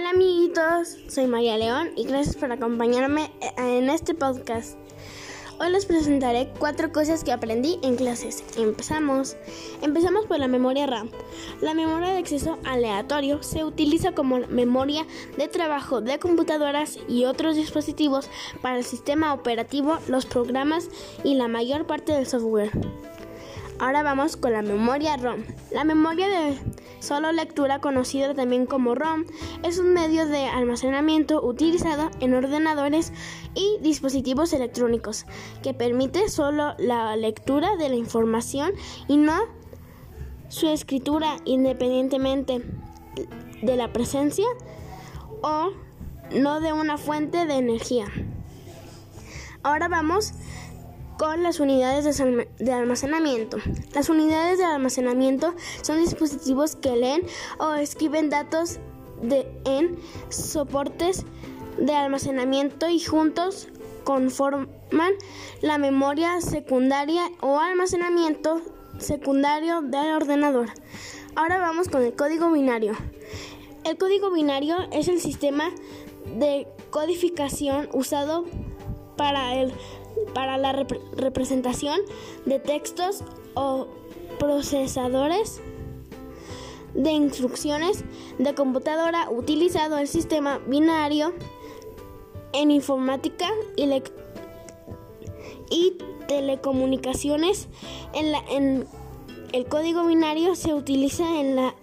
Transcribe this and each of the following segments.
Hola amiguitos, soy María León y gracias por acompañarme en este podcast. Hoy les presentaré cuatro cosas que aprendí en clases. Empezamos. Empezamos por la memoria RAM. La memoria de acceso aleatorio se utiliza como memoria de trabajo de computadoras y otros dispositivos para el sistema operativo, los programas y la mayor parte del software. Ahora vamos con la memoria ROM. La memoria de solo lectura, conocida también como ROM, es un medio de almacenamiento utilizado en ordenadores y dispositivos electrónicos que permite solo la lectura de la información y no su escritura independientemente de la presencia o no de una fuente de energía. Ahora vamos con las unidades de almacenamiento. Las unidades de almacenamiento son dispositivos que leen o escriben datos en soportes de almacenamiento y juntos conforman la memoria secundaria o almacenamiento secundario del ordenador. Ahora vamos con el código binario. El código binario es el sistema de codificación usado para el para la representación de textos o procesadores de instrucciones de computadora utilizado el sistema binario en informática y, telecomunicaciones. En el código binario se utiliza en la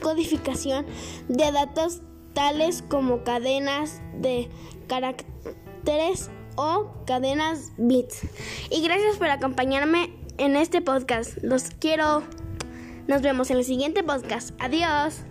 codificación de datos tales como cadenas de caracteres o cadenas bits. Y gracias por acompañarme en este podcast. Los quiero. Nos vemos en el siguiente podcast. Adiós.